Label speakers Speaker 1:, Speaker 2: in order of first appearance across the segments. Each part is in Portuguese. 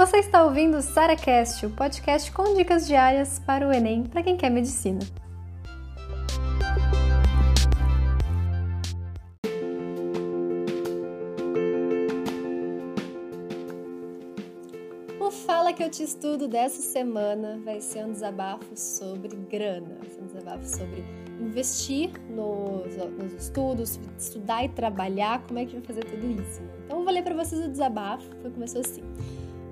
Speaker 1: Você está ouvindo o SaraCast, o podcast com dicas diárias para o Enem para quem quer medicina. O Fala que eu te estudo dessa semana vai ser um desabafo sobre grana, um desabafo sobre investir nos, nos estudos, estudar e trabalhar, como é que vai fazer tudo isso. Então eu vou ler para vocês o desabafo, que começou assim.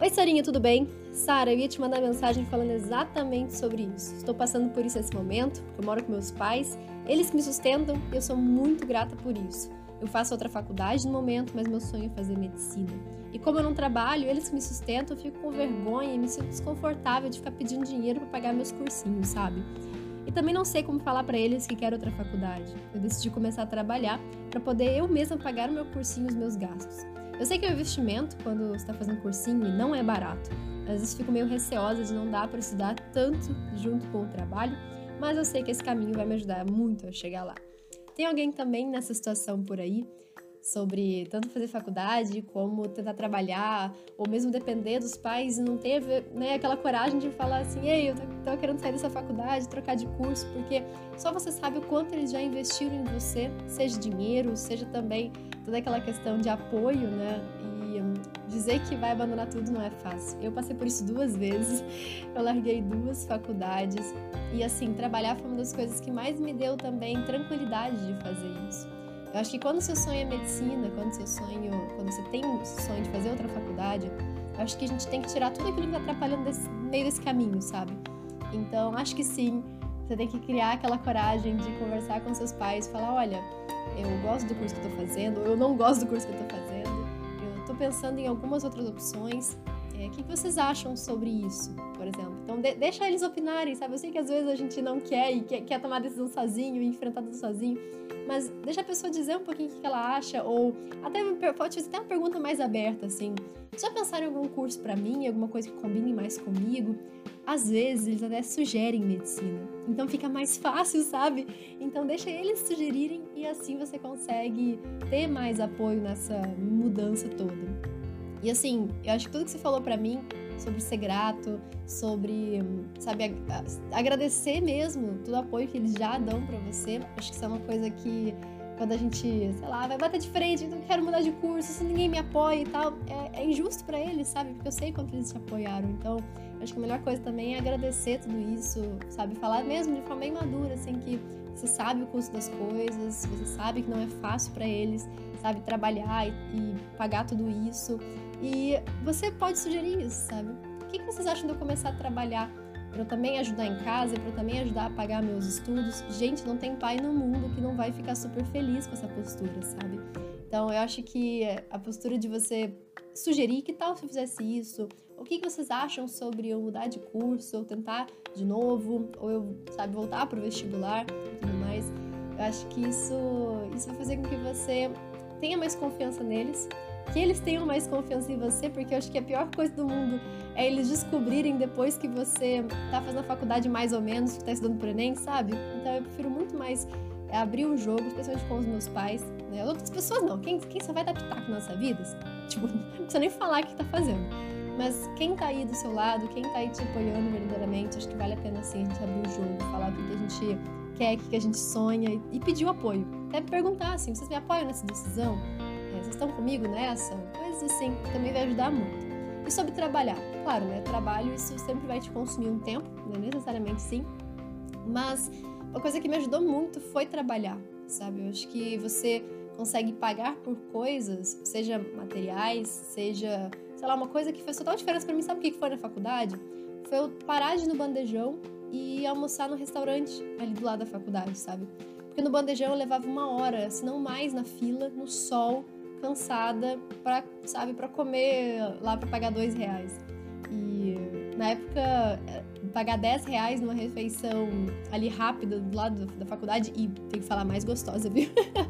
Speaker 1: Oi, Sarinha, tudo bem? Sara, eu ia te mandar mensagem falando exatamente sobre isso. Estou passando por isso nesse momento, porque eu moro com meus pais, eles me sustentam e eu sou muito grata por isso. Eu faço outra faculdade no momento, mas meu sonho é fazer medicina. E como eu não trabalho, eles que me sustentam, eu fico com vergonha e me sinto desconfortável de ficar pedindo dinheiro para pagar meus cursinhos, sabe? E também não sei como falar para eles que quero outra faculdade. Eu decidi começar a trabalhar para poder eu mesma pagar o meu cursinho e os meus gastos. Eu sei que um investimento quando está fazendo cursinho não é barato. Às vezes fico meio receosa de não dar para estudar tanto junto com o trabalho, mas eu sei que esse caminho vai me ajudar muito a chegar lá. Tem alguém também nessa situação por aí? Sobre tanto fazer faculdade como tentar trabalhar, ou mesmo depender dos pais e não ter né, aquela coragem de falar assim: ei, eu tô, querendo sair dessa faculdade, trocar de curso, porque só você sabe o quanto eles já investiram em você, seja dinheiro, seja também toda aquela questão de apoio, né? E hum, dizer que vai abandonar tudo não é fácil. Eu passei por isso duas vezes, eu larguei duas faculdades, e assim, trabalhar foi uma das coisas que mais me deu também tranquilidade de fazer isso eu acho que quando seu sonho é medicina, quando seu sonho, quando você tem o sonho de fazer outra faculdade, eu acho que a gente tem que tirar tudo aquilo que está atrapalhando desse, meio desse caminho, sabe? Então, acho que sim, você tem que criar aquela coragem de conversar com seus pais, falar, olha, eu gosto do curso que eu tô fazendo, eu não gosto do curso que eu tô fazendo, eu tô pensando em algumas outras opções. É, o que, vocês acham sobre isso, por exemplo? Então, de, deixa eles opinarem, sabe? Eu sei que às vezes a gente não quer e quer, quer tomar decisão sozinho e enfrentar tudo sozinho, mas deixa a pessoa dizer um pouquinho o que ela acha, ou até pode fazer até uma pergunta mais aberta, assim. Já pensaram em algum curso para mim, alguma coisa que combine mais comigo? Às vezes eles até sugerem medicina, então fica mais fácil, sabe? Então deixa eles sugerirem e assim você consegue ter mais apoio nessa mudança toda. E assim, eu acho que tudo que você falou para mim sobre ser grato, sobre, sabe, agradecer mesmo todo o apoio que eles já dão para você. Acho que isso é uma coisa que quando a gente, sei lá, vai bater de frente, não quero mudar de curso, se ninguém me apoia e tal, é, é injusto para eles, sabe? Porque eu sei quanto eles te apoiaram. Então, acho que a melhor coisa também é agradecer tudo isso, sabe? Falar mesmo de forma bem madura, assim, que você sabe o custo das coisas, você sabe que não é fácil para eles, sabe? Trabalhar e, e pagar tudo isso. E você pode sugerir isso, sabe? O que, vocês acham de eu começar a trabalhar para eu também ajudar em casa, para eu também ajudar a pagar meus estudos? Gente, não tem pai no mundo que não vai ficar super feliz com essa postura, sabe? Então, eu acho que a postura de você sugerir que tal se eu fizesse isso? O que, vocês acham sobre eu mudar de curso, ou tentar de novo, ou eu, sabe, voltar para o vestibular e tudo mais? Eu acho que isso, isso vai fazer com que você tenha mais confiança neles que eles tenham mais confiança em você, porque eu acho que a pior coisa do mundo é eles descobrirem depois que você tá fazendo a faculdade mais ou menos, que tá estudando pro Enem, sabe? Então eu prefiro muito mais é, abrir o um jogo, especialmente com os meus pais, né? Outras pessoas não, quem, quem só vai pitaco na nossa vida, tipo, não precisa nem falar o que tá fazendo. Mas quem tá aí do seu lado, quem tá aí te apoiando verdadeiramente, acho que vale a pena assim a gente abrir o jogo, falar o que a gente quer, o que a gente sonha e pedir o apoio. Até perguntar assim, vocês me apoiam nessa decisão? Vocês estão comigo nessa? Coisas assim, também vai ajudar muito. E sobre trabalhar? Claro, né? Trabalho, isso sempre vai te consumir um tempo, não é necessariamente sim. Mas uma coisa que me ajudou muito foi trabalhar, sabe? Eu acho que você consegue pagar por coisas, seja materiais, seja, sei lá, uma coisa que fez total diferença para mim. Sabe o que foi na faculdade? Foi eu parar de ir no bandejão e almoçar no restaurante ali do lado da faculdade, sabe? Porque no bandejão eu levava uma hora, se não mais, na fila, no sol, cansada para sabe para comer lá para pagar dois reais. E na época pagar 10 reais numa refeição ali rápida do lado da faculdade e tem que falar mais gostosa viu?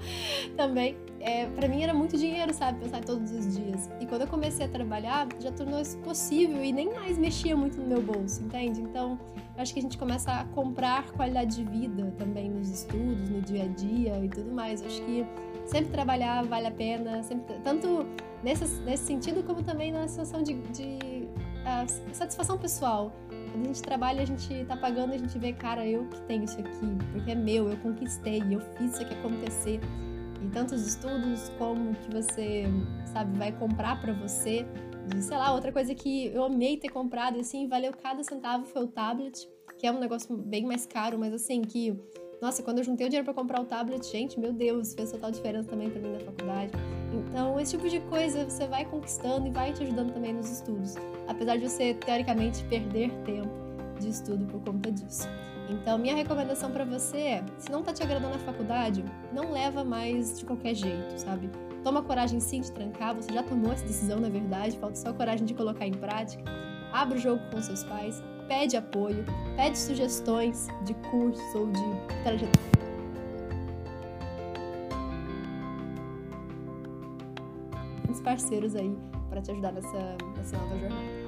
Speaker 1: Também é, para mim era muito dinheiro sabe pensar todos os dias. E quando eu comecei a trabalhar já tornou isso possível e nem mais mexia muito no meu bolso entende? Então acho que a gente começa a comprar qualidade de vida também nos estudos no dia a dia e tudo mais. Acho que sempre trabalhar vale a pena, sempre, tanto nesse, nesse sentido como também na situação de, de satisfação pessoal. Quando a gente trabalha, a gente tá pagando, a gente vê, cara, eu que tenho isso aqui, porque é meu, eu conquistei, eu fiz isso aqui acontecer. E tantos estudos como que você, sabe, vai comprar para você. De, sei lá, outra coisa que eu amei ter comprado, assim, valeu cada centavo foi o tablet, que é um negócio bem mais caro, mas assim, que nossa, quando eu juntei o dinheiro para comprar o tablet, gente, meu Deus, fez total diferença também para mim na faculdade. Então, esse tipo de coisa você vai conquistando e vai te ajudando também nos estudos, apesar de você teoricamente perder tempo de estudo por conta disso. Então, minha recomendação para você é, se não tá te agradando a faculdade, não leva mais de qualquer jeito, sabe? Toma coragem sim de trancar, você já tomou essa decisão, na verdade, falta só coragem de colocar em prática. Abre o jogo com seus pais, pede apoio, pede sugestões de curso ou de trajetória. Os parceiros aí para te ajudar nessa, nessa nova jornada.